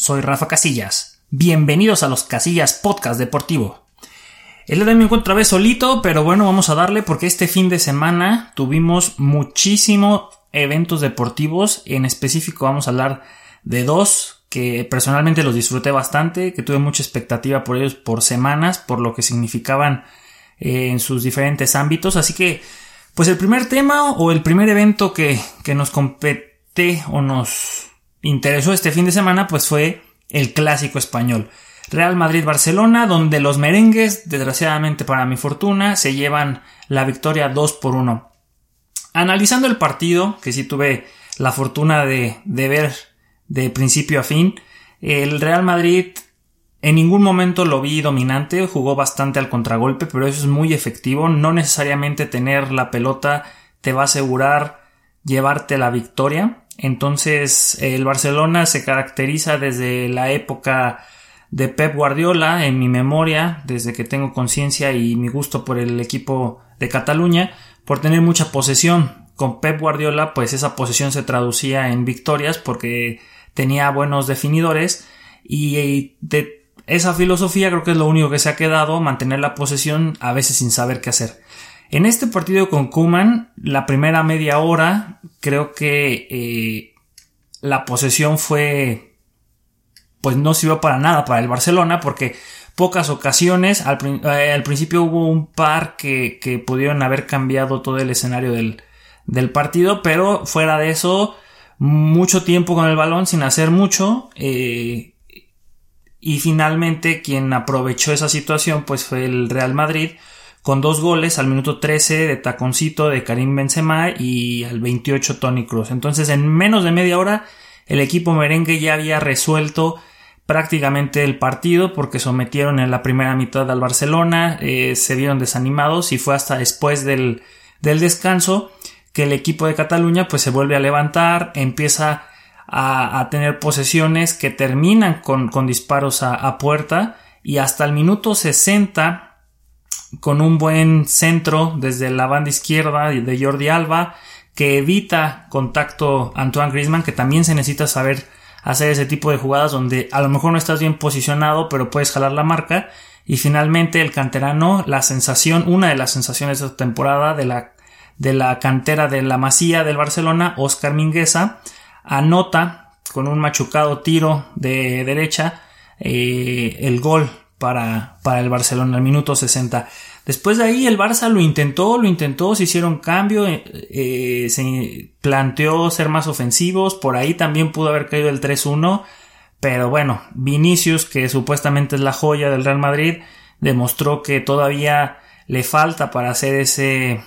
soy Rafa Casillas. Bienvenidos a los Casillas Podcast Deportivo. El día de hoy me encuentro otra vez solito, pero bueno, vamos a darle porque este fin de semana tuvimos muchísimos eventos deportivos. En específico vamos a hablar de dos que personalmente los disfruté bastante, que tuve mucha expectativa por ellos por semanas, por lo que significaban eh, en sus diferentes ámbitos. Así que, pues el primer tema o el primer evento que, que nos compete o nos interesó este fin de semana, pues fue el clásico español. Real Madrid-Barcelona, donde los merengues, desgraciadamente para mi fortuna, se llevan la victoria 2 por 1. Analizando el partido, que sí tuve la fortuna de, de ver de principio a fin, el Real Madrid en ningún momento lo vi dominante, jugó bastante al contragolpe, pero eso es muy efectivo. No necesariamente tener la pelota te va a asegurar llevarte la victoria. Entonces el Barcelona se caracteriza desde la época de Pep Guardiola en mi memoria, desde que tengo conciencia y mi gusto por el equipo de Cataluña, por tener mucha posesión. Con Pep Guardiola, pues esa posesión se traducía en victorias porque tenía buenos definidores y de esa filosofía creo que es lo único que se ha quedado, mantener la posesión a veces sin saber qué hacer. En este partido con Kuman, la primera media hora, creo que eh, la posesión fue, pues no sirvió para nada para el Barcelona, porque pocas ocasiones, al, eh, principio hubo un par que, pudieron haber cambiado todo el escenario del, partido, pero fuera de eso, mucho tiempo con el balón sin hacer mucho. Eh, y finalmente quien aprovechó esa situación pues fue el Real Madrid con dos goles al minuto 13 de taconcito de Karim Benzema y al 28 Tony Cruz. Entonces en menos de media hora el equipo merengue ya había resuelto prácticamente el partido porque sometieron en la primera mitad al Barcelona, eh, se vieron desanimados y fue hasta después del, del descanso que el equipo de Cataluña pues se vuelve a levantar, empieza a, tener posesiones que terminan con, con disparos a, a puerta y hasta el minuto 60 con un buen centro desde la banda izquierda de Jordi Alba que evita contacto Antoine Griezmann que también se necesita saber hacer ese tipo de jugadas donde a lo mejor no estás bien posicionado pero puedes jalar la marca. Y finalmente el canterano la sensación una de las sensaciones de esta temporada de la de la cantera de la Masía del Barcelona Oscar Mingueza anota con un machucado tiro de derecha eh, el gol para, para el Barcelona al minuto 60. Después de ahí el Barça lo intentó, lo intentó, se hicieron cambio, eh, eh, se planteó ser más ofensivos, por ahí también pudo haber caído el 3-1, pero bueno, Vinicius, que supuestamente es la joya del Real Madrid, demostró que todavía le falta para ser ese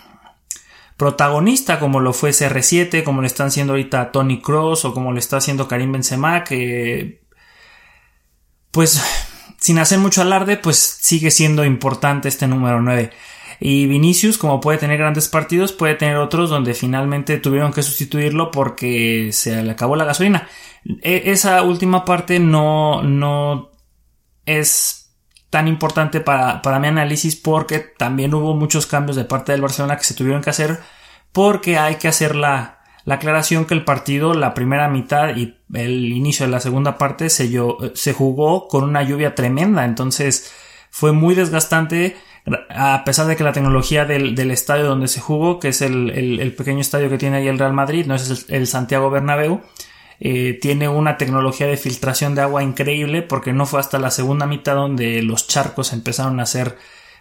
protagonista como lo fue CR7, como lo están haciendo ahorita Tony Cross o como lo está haciendo Karim Benzema, que pues sin hacer mucho alarde, pues sigue siendo importante este número 9. Y Vinicius, como puede tener grandes partidos, puede tener otros donde finalmente tuvieron que sustituirlo porque se le acabó la gasolina. E, esa última parte no, no es tan importante para, para mi análisis porque también hubo muchos cambios de parte del Barcelona que se tuvieron que hacer porque hay que hacer la, la aclaración que el partido, la primera mitad y el inicio de la segunda parte se, se jugó con una lluvia tremenda, entonces fue muy desgastante a pesar de que la tecnología del, estadio donde se jugó, que es el, pequeño estadio que tiene ahí el Real Madrid, no es el, Santiago Bernabéu, eh, tiene una tecnología de filtración de agua increíble porque no fue hasta la segunda mitad donde los charcos empezaron a ser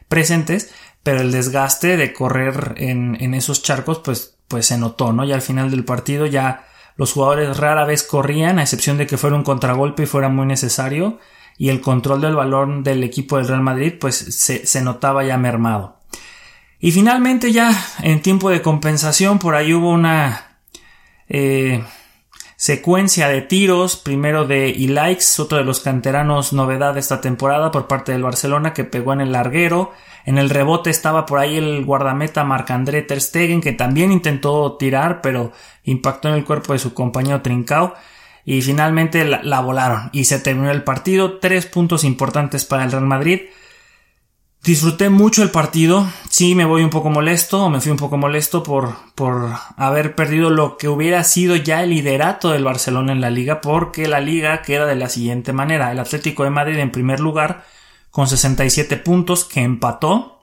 presentes, pero el desgaste de correr en, en esos charcos pues pues se notó, ¿no? Y al final del partido ya los jugadores rara vez corrían, a excepción de que fuera un contragolpe y fuera muy necesario, y el control del balón del equipo del Real Madrid pues se, notaba ya mermado. Y finalmente ya en tiempo de compensación por ahí hubo una eh, secuencia de tiros, primero de Ilaix, otro de los canteranos novedad de esta temporada por parte del Barcelona que pegó en el larguero, en el rebote estaba por ahí el guardameta Marc-André Ter Stegen, que también intentó tirar, pero impactó en el cuerpo de su compañero Trincao. Y finalmente la, volaron y se terminó el partido. Tres puntos importantes para el Real Madrid. Disfruté mucho el partido. Sí, me voy un poco molesto, o me fui un poco molesto por, por haber perdido lo que hubiera sido ya el liderato del Barcelona en la liga, porque la liga queda de la siguiente manera. El Atlético de Madrid en primer lugar, con 67 puntos, que empató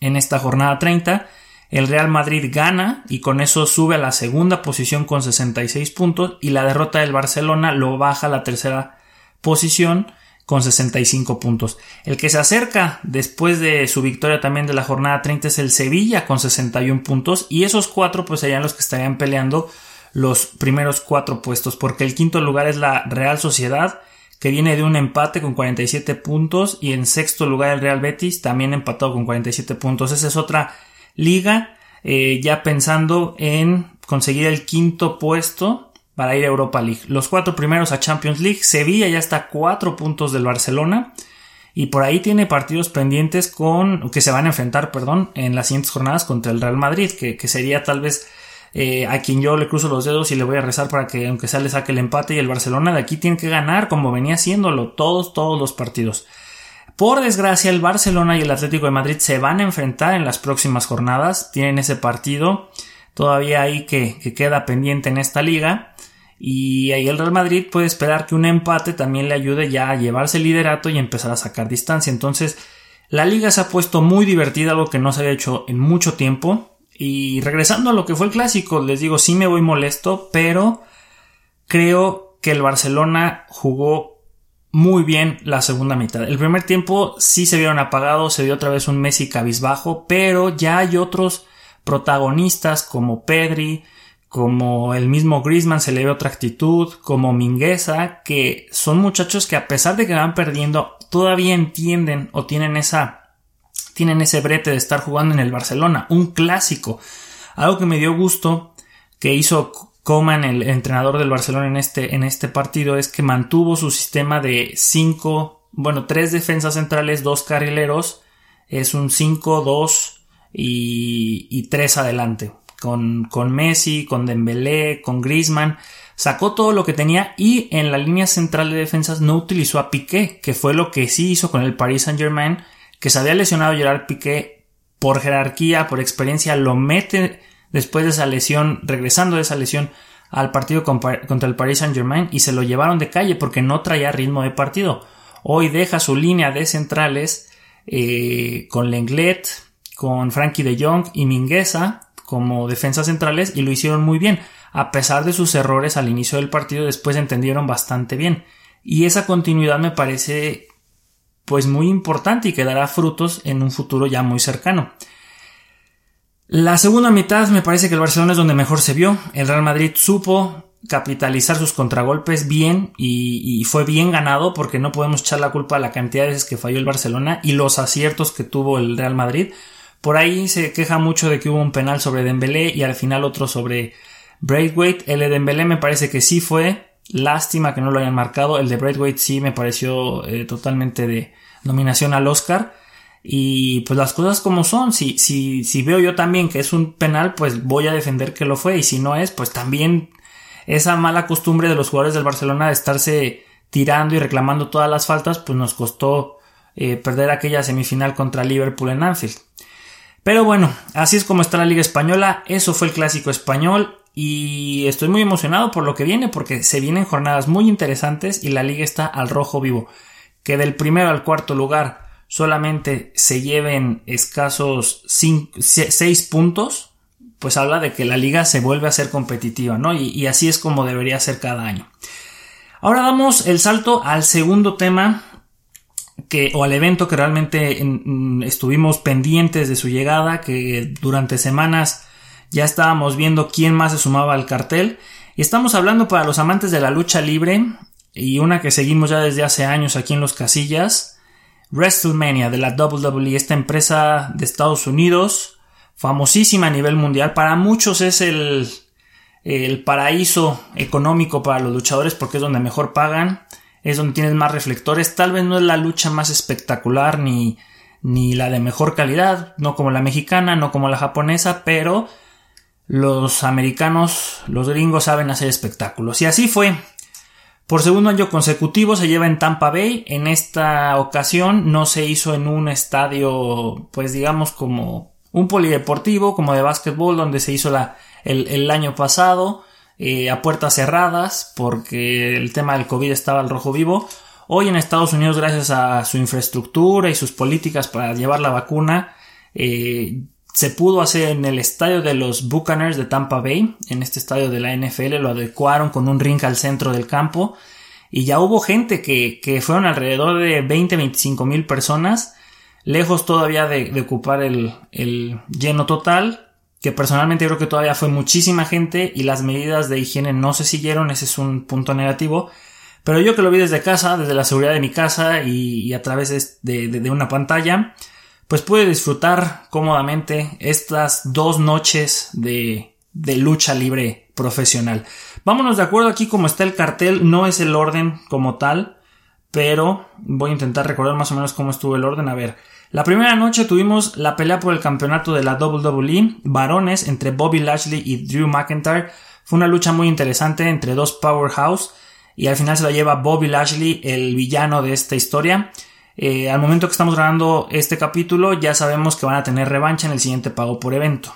en esta jornada 30. El Real Madrid gana y con eso sube a la segunda posición con 66 puntos y la derrota del Barcelona lo baja a la tercera posición con 65 puntos. El que se acerca después de su victoria también de la jornada 30 es el Sevilla con 61 puntos y esos cuatro pues serían los que estarían peleando los primeros cuatro puestos porque el quinto lugar es la Real Sociedad que viene de un empate con 47 puntos y en sexto lugar el Real Betis también empatado con 47 puntos. Esa es otra liga eh, ya pensando en conseguir el quinto puesto para ir a Europa League. Los cuatro primeros a Champions League. Sevilla ya está a cuatro puntos del Barcelona. Y por ahí tiene partidos pendientes con. que se van a enfrentar, perdón, en las siguientes jornadas contra el Real Madrid. Que, sería tal vez eh, a quien yo le cruzo los dedos y le voy a rezar para que aunque sea le saque el empate. Y el Barcelona de aquí tiene que ganar como venía haciéndolo todos, todos los partidos. Por desgracia, el Barcelona y el Atlético de Madrid se van a enfrentar en las próximas jornadas. Tienen ese partido todavía ahí que, que queda pendiente en esta liga. Y ahí el Real Madrid puede esperar que un empate también le ayude ya a llevarse el liderato y empezar a sacar distancia. Entonces, la liga se ha puesto muy divertida, algo que no se había hecho en mucho tiempo. Y regresando a lo que fue el clásico, les digo, sí me voy molesto, pero creo que el Barcelona jugó muy bien la segunda mitad. El primer tiempo sí se vieron apagados, se vio otra vez un Messi cabizbajo, pero ya hay otros protagonistas como Pedri, como el mismo Griezmann se le ve otra actitud, como Mingueza, que son muchachos que a pesar de que van perdiendo, todavía entienden o tienen esa, tienen ese brete de estar jugando en el Barcelona, un clásico. Algo que me dio gusto que hizo Coman, el entrenador del Barcelona en este, en este partido, es que mantuvo su sistema de cinco, bueno, tres defensas centrales, dos carrileros, es un 5-2 y, y tres adelante con, con Messi, con Dembélé, con Griezmann, sacó todo lo que tenía y en la línea central de defensas no utilizó a Piqué, que fue lo que sí hizo con el Paris Saint Germain, que se había lesionado Gerard Piqué por jerarquía, por experiencia, lo mete después de esa lesión, regresando de esa lesión al partido contra el Paris Saint Germain y se lo llevaron de calle porque no traía ritmo de partido. Hoy deja su línea de centrales eh, con Lenglet, con Frankie de Jong y Mingueza como defensas centrales y lo hicieron muy bien. A pesar de sus errores al inicio del partido, después entendieron bastante bien. Y esa continuidad me parece pues muy importante y que dará frutos en un futuro ya muy cercano. La segunda mitad me parece que el Barcelona es donde mejor se vio. El Real Madrid supo capitalizar sus contragolpes bien y, y, fue bien ganado porque no podemos echar la culpa a la cantidad de veces que falló el Barcelona y los aciertos que tuvo el Real Madrid por ahí se queja mucho de que hubo un penal sobre Dembélé y al final otro sobre Braithwaite. El de Dembélé me parece que sí fue. Lástima que no lo hayan marcado. El de Braithwaite sí me pareció eh, totalmente de nominación al Oscar. Y pues las cosas como son. Si, si, si veo yo también que es un penal, pues voy a defender que lo fue. Y si no es, pues también esa mala costumbre de los jugadores del Barcelona de estarse tirando y reclamando todas las faltas, pues nos costó eh, perder aquella semifinal contra Liverpool en Anfield. Pero bueno, así es como está la Liga Española, eso fue el clásico español y estoy muy emocionado por lo que viene porque se vienen jornadas muy interesantes y la liga está al rojo vivo. Que del primero al cuarto lugar solamente se lleven escasos 6 puntos, pues habla de que la liga se vuelve a ser competitiva, ¿no? Y, y así es como debería ser cada año. Ahora damos el salto al segundo tema que, o al evento que realmente estuvimos pendientes de su llegada, que durante semanas ya estábamos viendo quién más se sumaba al cartel. Y estamos hablando para los amantes de la lucha libre y una que seguimos ya desde hace años aquí en los casillas, WrestleMania de la WWE, esta empresa de Estados Unidos, famosísima a nivel mundial. Para muchos es el, el paraíso económico para los luchadores porque es donde mejor pagan es donde tienes más reflectores. Tal vez no es la lucha más espectacular ni, ni la de mejor calidad, no como la mexicana, no como la japonesa, pero los americanos, los gringos saben hacer espectáculos. Y así fue. Por segundo año consecutivo se lleva en Tampa Bay. En esta ocasión no se hizo en un estadio, pues digamos como un polideportivo, como de básquetbol, donde se hizo la, el, año pasado, eh, a puertas cerradas, porque el tema del COVID estaba al rojo vivo. Hoy en Estados Unidos, gracias a su infraestructura y sus políticas para llevar la vacuna, eh, se pudo hacer en el estadio de los Buccaneers de Tampa Bay, en este estadio de la NFL, lo adecuaron con un ring al centro del campo. Y ya hubo gente que, que fueron alrededor de 20-25 mil personas, lejos todavía de, ocupar el, el, lleno total, que personalmente creo que todavía fue muchísima gente y las medidas de higiene no se siguieron, ese es un punto negativo, pero yo que lo vi desde casa, desde la seguridad de mi casa y, a través de, de una pantalla, pues puede disfrutar cómodamente estas dos noches de, de lucha libre profesional. Vámonos de acuerdo aquí como está el cartel, no es el orden como tal, pero voy a intentar recordar más o menos cómo estuvo el orden. A ver, la primera noche tuvimos la pelea por el campeonato de la WWE varones entre Bobby Lashley y Drew McIntyre. Fue una lucha muy interesante entre dos powerhouse y al final se la lleva Bobby Lashley, el villano de esta historia. Eh, al momento que estamos grabando este capítulo ya sabemos que van a tener revancha en el siguiente pago por evento.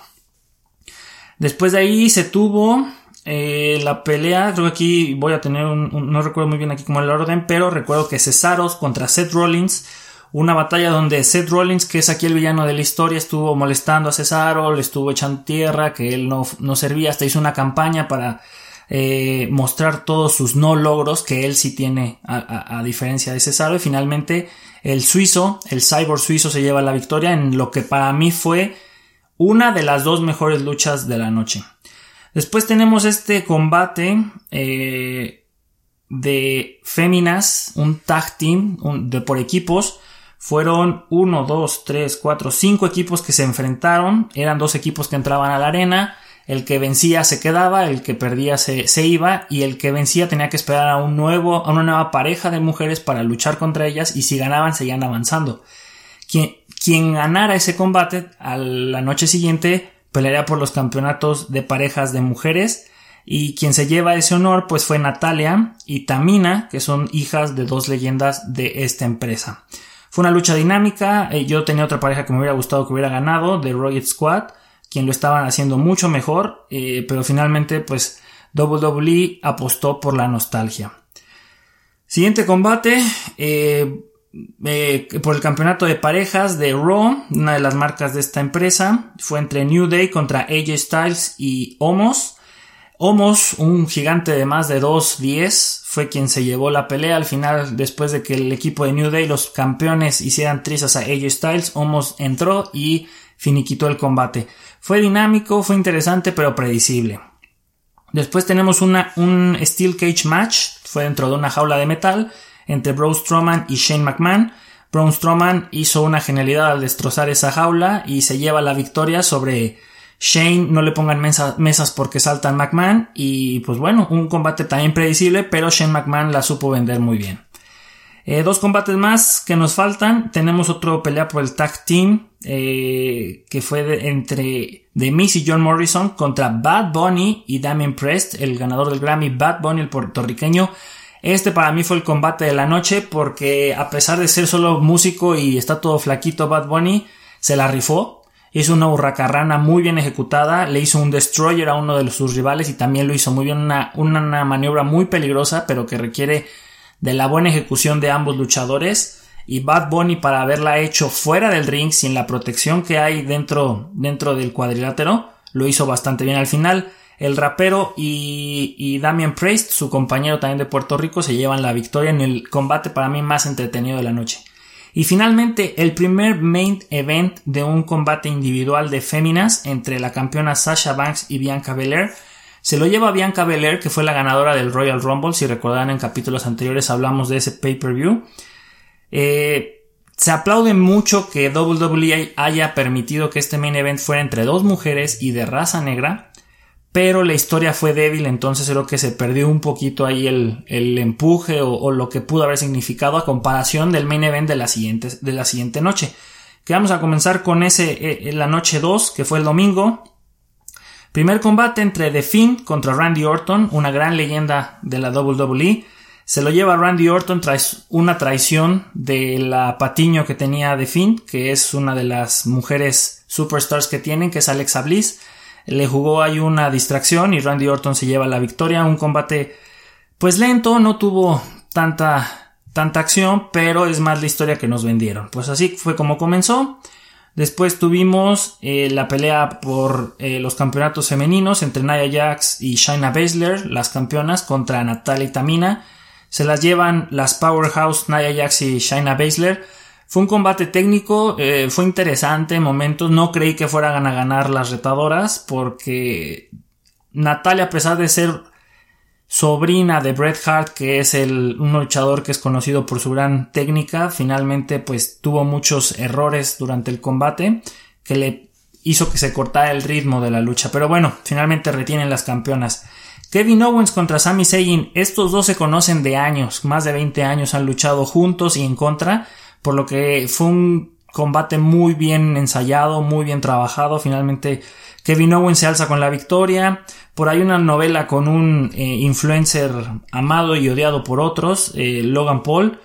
Después de ahí se tuvo eh, la pelea, creo que aquí voy a tener un, no recuerdo muy bien aquí cómo el orden, pero recuerdo que Cesaros contra Seth Rollins, una batalla donde Seth Rollins, que es aquí el villano de la historia, estuvo molestando a Cesaro, le estuvo echando tierra, que él no, no servía, hasta hizo una campaña para eh, mostrar todos sus no logros que él sí tiene a, a diferencia de Cesaro y finalmente el suizo, el cyborg suizo se lleva la victoria en lo que para mí fue una de las dos mejores luchas de la noche. Después tenemos este combate eh, de féminas, un tag team de por equipos. Fueron uno, dos, tres, cuatro, cinco equipos que se enfrentaron. Eran dos equipos que entraban a la arena. El que vencía se quedaba, el que perdía se, se, iba y el que vencía tenía que esperar a un nuevo, a una nueva pareja de mujeres para luchar contra ellas y si ganaban seguían avanzando. Quien, quien ganara ese combate a la noche siguiente pelearía por los campeonatos de parejas de mujeres y quien se lleva ese honor pues fue Natalia y Tamina que son hijas de dos leyendas de esta empresa. Fue una lucha dinámica, eh, yo tenía otra pareja que me hubiera gustado que hubiera ganado, de Royal Squad, quien lo estaban haciendo mucho mejor, eh, pero finalmente pues WWE apostó por la nostalgia. Siguiente combate, eh, por el campeonato de parejas de Raw, una de las marcas de esta empresa, fue entre New Day contra AJ Styles y Omos. Omos, un gigante de más de 2.10, fue quien se llevó la pelea al final después de que el equipo de New Day, los campeones, hicieran trizas a AJ Styles. Omos entró y finiquitó el combate. Fue dinámico, fue interesante, pero predecible. Después tenemos un Steel Cage Match, fue dentro de una jaula de metal, entre Braun Strowman y Shane McMahon. Braun Strowman hizo una genialidad al destrozar esa jaula y se lleva la victoria sobre Shane. No le pongan mesas porque saltan McMahon. Y pues bueno, un combate también predecible, pero Shane McMahon la supo vender muy bien. Eh, dos combates más que nos faltan. Tenemos otro pelea por el tag team eh, que fue entre The Miz y John Morrison contra Bad Bunny y Damien Prest, el ganador del Grammy. Bad Bunny, el puertorriqueño. Este para mí fue el combate de la noche porque a pesar de ser solo músico y está todo flaquito Bad Bunny, se la rifó. Hizo una hurracarrana muy bien ejecutada, le hizo un destroyer a uno de sus rivales y también lo hizo muy bien, una, una maniobra muy peligrosa pero que requiere de la buena ejecución de ambos luchadores y Bad Bunny para haberla hecho fuera del ring sin la protección que hay dentro, dentro del cuadrilátero lo hizo bastante bien al final el rapero y, y Damian Priest, su compañero también de Puerto Rico, se llevan la victoria en el combate para mí más entretenido de la noche. Y finalmente, el primer main event de un combate individual de féminas entre la campeona Sasha Banks y Bianca Belair se lo lleva Bianca Belair, que fue la ganadora del Royal Rumble. Si recordarán en capítulos anteriores hablamos de ese pay-per-view. Eh, se aplaude mucho que WWE haya permitido que este main event fuera entre dos mujeres y de raza negra, pero la historia fue débil, entonces creo que se perdió un poquito ahí el, empuje o, lo que pudo haber significado a comparación del main event de la siguiente, de la siguiente noche. Que vamos a comenzar con ese, eh, la noche 2, que fue el domingo. Primer combate entre The Finn contra Randy Orton, una gran leyenda de la WWE. Se lo lleva Randy Orton tras una traición de la patiño que tenía de Finn, que es una de las mujeres superstars que tienen, que es Alexa Bliss. Le jugó ahí una distracción y Randy Orton se lleva la victoria. Un combate pues lento, no tuvo tanta, tanta acción, pero es más la historia que nos vendieron. Pues así fue como comenzó. Después tuvimos eh, la pelea por eh, los campeonatos femeninos entre Nia Jax y Shayna Baszler, las campeonas, contra Natalia y Tamina. Se las llevan las Powerhouse Nia Jax y Shaina Baszler. Fue un combate técnico, eh, fue interesante en momentos. No creí que fueran a ganar las retadoras porque Natalia, a pesar de ser sobrina de Bret Hart, que es un luchador que es conocido por su gran técnica, finalmente pues tuvo muchos errores durante el combate que le hizo que se cortara el ritmo de la lucha. Pero bueno, finalmente retienen las campeonas. Kevin Owens contra Sami Zayn, estos dos se conocen de años, más de 20 años han luchado juntos y en contra, por lo que fue un combate muy bien ensayado, muy bien trabajado, finalmente Kevin Owens se alza con la victoria, por ahí una novela con un eh, influencer amado y odiado por otros, eh, Logan Paul,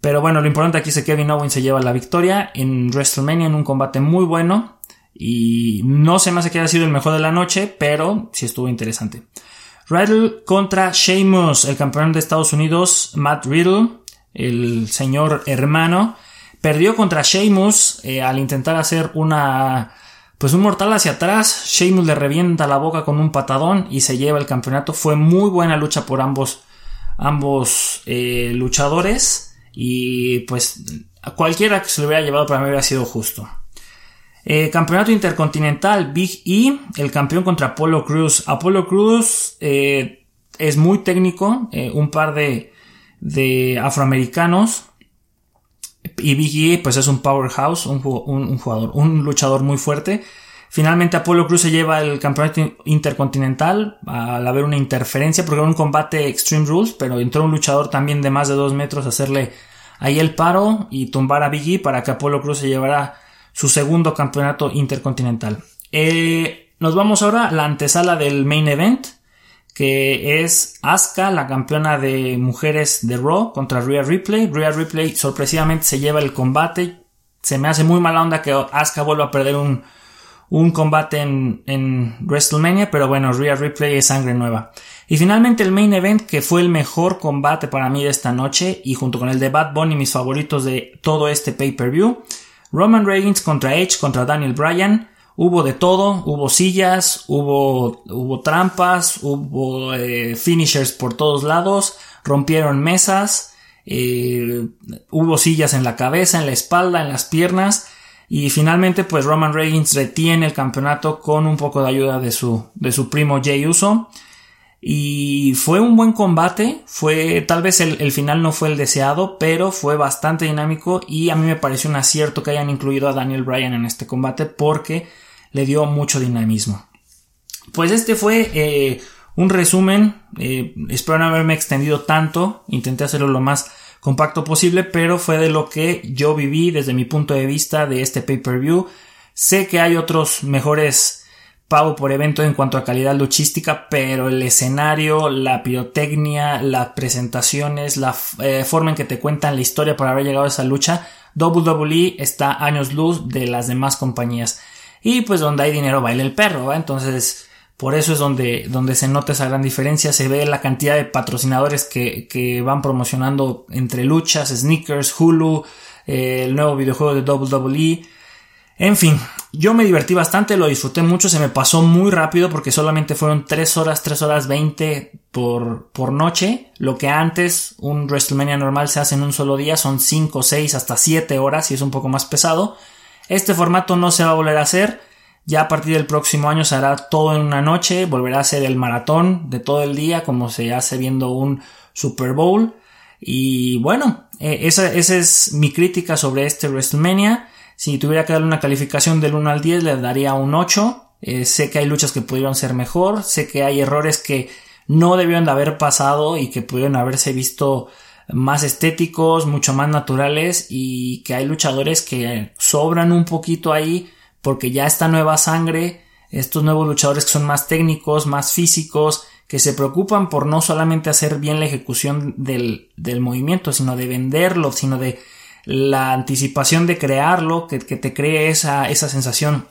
pero bueno, lo importante aquí es que Kevin Owens se lleva la victoria en WrestleMania en un combate muy bueno. Y no se me hace que haya sido el mejor de la noche, pero sí estuvo interesante. Riddle contra Sheamus, el campeón de Estados Unidos, Matt Riddle, el señor hermano, perdió contra Sheamus eh, al intentar hacer una pues un mortal hacia atrás. Sheamus le revienta la boca con un patadón y se lleva el campeonato. Fue muy buena lucha por ambos ambos eh, luchadores y pues cualquiera que se lo hubiera llevado para mí hubiera sido justo. Eh, campeonato Intercontinental, Big E, el campeón contra Apollo Cruz. Apollo Cruz es muy técnico, un par de, de, afroamericanos. Y Big E, pues es un powerhouse, un, jugador, un luchador muy fuerte. Finalmente Apollo Cruz se lleva el campeonato intercontinental al haber una interferencia porque era un combate Extreme Rules, pero entró un luchador también de más de dos metros a hacerle ahí el paro y tumbar a Big E para que Apollo Cruz se llevara su segundo campeonato intercontinental. Eh, nos vamos ahora a la antesala del main event, que es Asuka, la campeona de mujeres de Raw contra Rhea Ripley. Rhea Ripley sorpresivamente se lleva el combate. Se me hace muy mala onda que Asuka vuelva a perder un, un combate en, en, WrestleMania, pero bueno, Rhea Ripley es sangre nueva. Y finalmente el main event, que fue el mejor combate para mí de esta noche, y junto con el de Bad Bunny, mis favoritos de todo este pay-per-view, Roman Reigns contra Edge contra Daniel Bryan. Hubo de todo, hubo sillas, hubo, hubo trampas, hubo eh, finishers por todos lados, rompieron mesas, eh, hubo sillas en la cabeza, en la espalda, en las piernas y finalmente pues Roman Reigns retiene el campeonato con un poco de ayuda de su, de su primo Jey Uso. Y fue un buen combate, fue tal vez el, final no fue el deseado, pero fue bastante dinámico y a mí me pareció un acierto que hayan incluido a Daniel Bryan en este combate porque le dio mucho dinamismo. Pues este fue eh, un resumen, eh, espero no haberme extendido tanto, intenté hacerlo lo más compacto posible, pero fue de lo que yo viví desde mi punto de vista de este pay-per-view. Sé que hay otros mejores pago por evento en cuanto a calidad luchística, pero el escenario, la pirotecnia, las presentaciones, la eh, forma en que te cuentan la historia para haber llegado a esa lucha, WWE está años luz de las demás compañías. Y pues donde hay dinero baila el perro, entonces por eso es donde, donde se nota esa gran diferencia, se ve la cantidad de patrocinadores que, que van promocionando entre luchas, sneakers, Hulu, eh, el nuevo videojuego de WWE, en fin, yo me divertí bastante, lo disfruté mucho, se me pasó muy rápido porque solamente fueron 3 horas, 3 horas 20 por, por noche. Lo que antes un WrestleMania normal se hace en un solo día son 5, 6, hasta 7 horas y es un poco más pesado. Este formato no se va a volver a hacer. Ya a partir del próximo año se hará todo en una noche, volverá a ser el maratón de todo el día como se hace viendo un Super Bowl. Y bueno, eh, esa, es mi crítica sobre este WrestleMania. Si tuviera que darle una calificación del 1 al 10, le daría un 8. Eh, sé que hay luchas que pudieron ser mejor, sé que hay errores que no debieron de haber pasado y que pudieron haberse visto más estéticos, mucho más naturales y que hay luchadores que sobran un poquito ahí porque ya esta nueva sangre, estos nuevos luchadores que son más técnicos, más físicos, que se preocupan por no solamente hacer bien la ejecución del, del movimiento, sino de venderlo, sino de la anticipación de crearlo, que, que te cree esa, esa sensación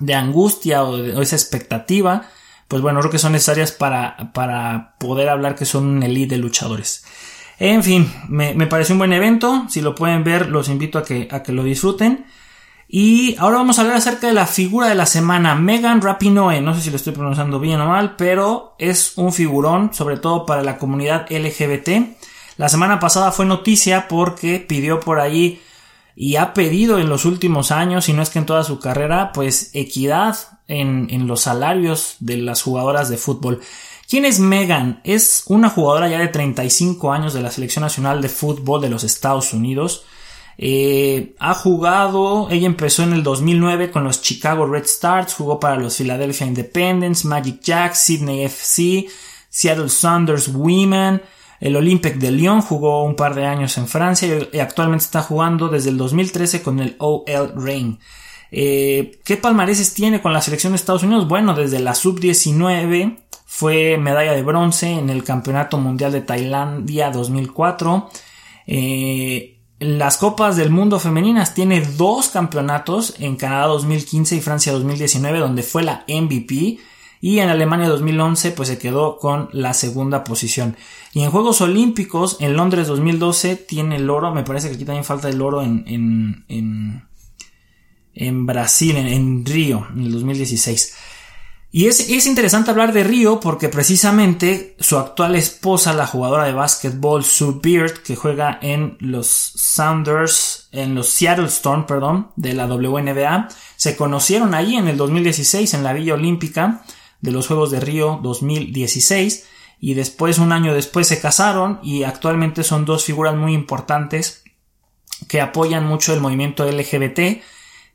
de angustia o, esa expectativa, pues bueno, creo que son necesarias para, para poder hablar que son un elite de luchadores. En fin, me, me pareció un buen evento, si lo pueden ver los invito a que, a que lo disfruten. Y ahora vamos a hablar acerca de la figura de la semana, Megan Rapinoe. No sé si lo estoy pronunciando bien o mal, pero es un figurón, sobre todo para la comunidad LGBT. La semana pasada fue noticia porque pidió por ahí y ha pedido en los últimos años, y no es que en toda su carrera, pues equidad en, en los salarios de las jugadoras de fútbol. ¿Quién es Megan? Es una jugadora ya de 35 años de la Selección Nacional de Fútbol de los Estados Unidos. Eh, ha jugado, ella empezó en el 2009 con los Chicago Red Stars, jugó para los Philadelphia Independence, Magic Jacks, Sydney FC, Seattle Saunders Women, el Olympique de Lyon, jugó un par de años en Francia y actualmente está jugando desde el 2013 con el OL Reign. Eh, ¿Qué palmareses tiene con la selección de Estados Unidos? Bueno, desde la sub-19 fue medalla de bronce en el Campeonato Mundial de Tailandia 2004. Eh, las Copas del Mundo Femeninas tiene dos campeonatos en Canadá 2015 y Francia 2019 donde fue la MVP y en Alemania 2011 pues se quedó con la segunda posición. Y en Juegos Olímpicos en Londres 2012 tiene el oro, me parece que aquí también falta el oro en, en, en, Brasil, en, en Río, en el 2016. Y es, es, interesante hablar de Río porque precisamente su actual esposa, la jugadora de básquetbol Sue Beard, que juega en los Sounders, en los Seattle Storm, perdón, de la WNBA, se conocieron ahí en el 2016 en la Villa Olímpica de los Juegos de Río 2016 y después, un año después, se casaron y actualmente son dos figuras muy importantes que apoyan mucho el movimiento LGBT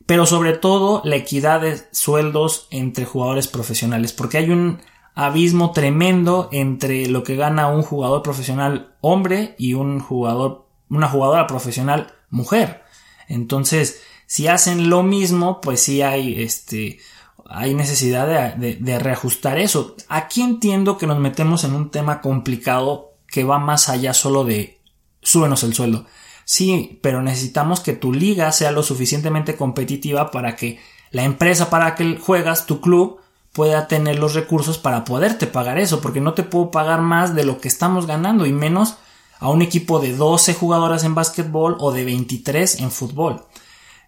pero sobre todo la equidad de sueldos entre jugadores profesionales, porque hay un abismo tremendo entre lo que gana un jugador profesional hombre y un jugador, una jugadora profesional mujer. Entonces, si hacen lo mismo, pues sí hay este, hay necesidad de, de, de, reajustar eso. Aquí entiendo que nos metemos en un tema complicado que va más allá solo de súbenos el sueldo. Sí, pero necesitamos que tu liga sea lo suficientemente competitiva para que la empresa para que juegas, tu club, pueda tener los recursos para poderte pagar eso, porque no te puedo pagar más de lo que estamos ganando y menos a un equipo de 12 jugadoras en básquetbol o de 23 en fútbol.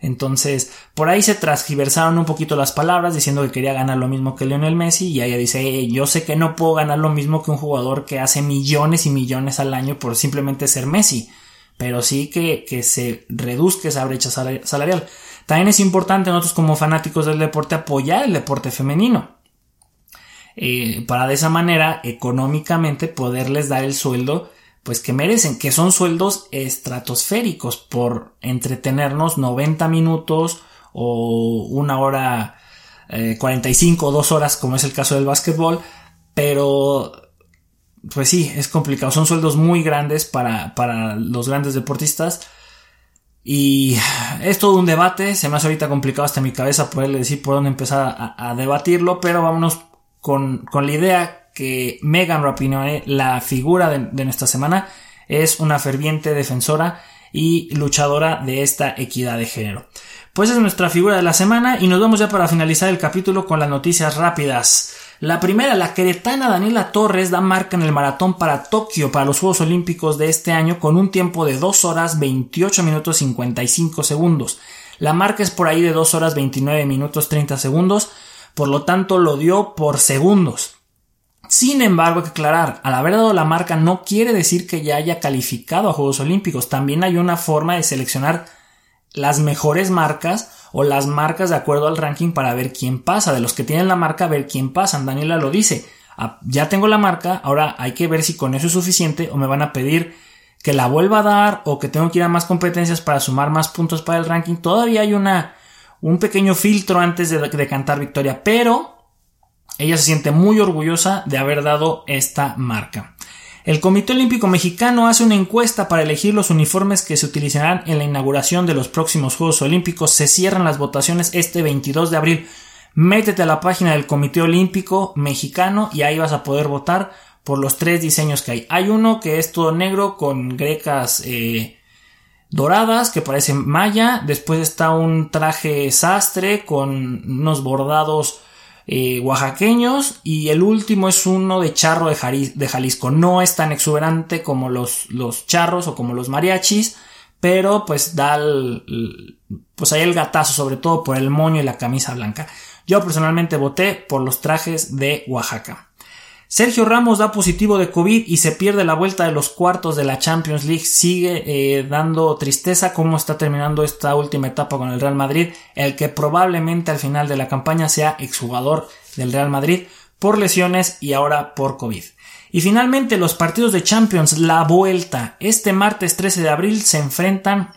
Entonces, por ahí se transgiversaron un poquito las palabras diciendo que quería ganar lo mismo que Lionel Messi y ella dice, yo sé que no puedo ganar lo mismo que un jugador que hace millones y millones al año por simplemente ser Messi pero sí que, que se reduzca esa brecha salarial. También es importante nosotros como fanáticos del deporte apoyar el deporte femenino. Eh, para de esa manera económicamente poderles dar el sueldo pues que merecen, que son sueldos estratosféricos por entretenernos 90 minutos o una hora eh, 45 o dos horas como es el caso del básquetbol, pero pues sí, es complicado. Son sueldos muy grandes para, para los grandes deportistas. Y es todo un debate. Se me hace ahorita complicado hasta mi cabeza poderle decir por dónde empezar a, debatirlo. Pero vámonos con, con, la idea que Megan Rapinoe, la figura de, de nuestra semana, es una ferviente defensora y luchadora de esta equidad de género. Pues es nuestra figura de la semana y nos vamos ya para finalizar el capítulo con las noticias rápidas. La primera, la queretana Daniela Torres da marca en el maratón para Tokio para los Juegos Olímpicos de este año con un tiempo de 2 horas 28 minutos 55 segundos. La marca es por ahí de 2 horas 29 minutos 30 segundos, por lo tanto lo dio por segundos. Sin embargo, hay que aclarar, al haber dado la marca no quiere decir que ya haya calificado a Juegos Olímpicos. También hay una forma de seleccionar las mejores marcas o las marcas de acuerdo al ranking para ver quién pasa. De los que tienen la marca, ver quién pasa. Daniela lo dice. Ah, ya tengo la marca, ahora hay que ver si con eso es suficiente o me van a pedir que la vuelva a dar o que tengo que ir a más competencias para sumar más puntos para el ranking. Todavía hay una, un pequeño filtro antes de, de cantar victoria, pero ella se siente muy orgullosa de haber dado esta marca. El Comité Olímpico Mexicano hace una encuesta para elegir los uniformes que se utilizarán en la inauguración de los próximos Juegos Olímpicos. Se cierran las votaciones este 22 de abril. métete a la página del Comité Olímpico Mexicano y ahí vas a poder votar por los tres diseños que hay. Hay uno que es todo negro con grecas eh, doradas que parecen maya. Después está un traje sastre con unos bordados eh, oaxaqueños. Y el último es uno de charro de, Jalisco. No es tan exuberante como los, los charros o como los mariachis. Pero pues da pues ahí el gatazo, sobre todo por el moño y la camisa blanca. Yo personalmente voté por los trajes de Oaxaca. Sergio Ramos da positivo de COVID y se pierde la vuelta de los cuartos de la Champions League. Sigue eh, dando tristeza cómo está terminando esta última etapa con el Real Madrid, el que probablemente al final de la campaña sea exjugador del Real Madrid por lesiones y ahora por COVID. Y finalmente los partidos de Champions, la vuelta. Este martes 13 de abril se enfrentan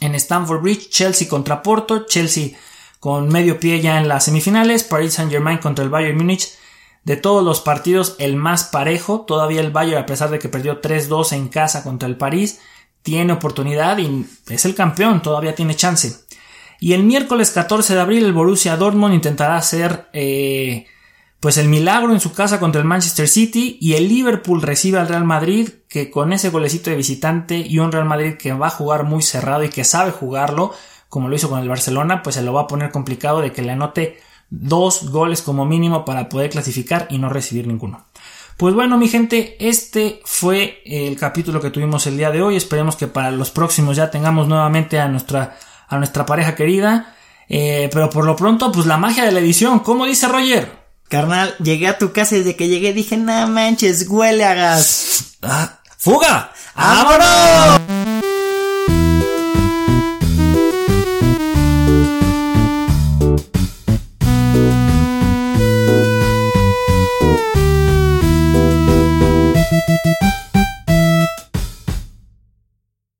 en Stamford Bridge Chelsea contra Porto, Chelsea con medio pie ya en las semifinales, Paris Saint Germain contra el Bayern Múnich de todos los partidos, el más parejo. Todavía el Bayern, a pesar de que perdió 3-2 en casa contra el París, tiene oportunidad y es el campeón, todavía tiene chance. Y el miércoles 14 de abril el Borussia Dortmund intentará hacer eh, pues el milagro en su casa contra el Manchester City y el Liverpool recibe al Real Madrid que con ese golecito de visitante y un Real Madrid que va a jugar muy cerrado y que sabe jugarlo como lo hizo con el Barcelona pues se lo va a poner complicado de que le anote dos goles como mínimo para poder clasificar y no recibir ninguno. Pues bueno, mi gente, este fue el capítulo que tuvimos el día de hoy. Esperemos que para los próximos ya tengamos nuevamente a nuestra, a nuestra pareja querida. Eh, pero por lo pronto, pues la magia de la edición, ¿cómo dice Roger? Carnal, llegué a tu casa y desde que llegué dije, no manches, huele a gas. Ah, ¡Fuga! ¡Vámonos!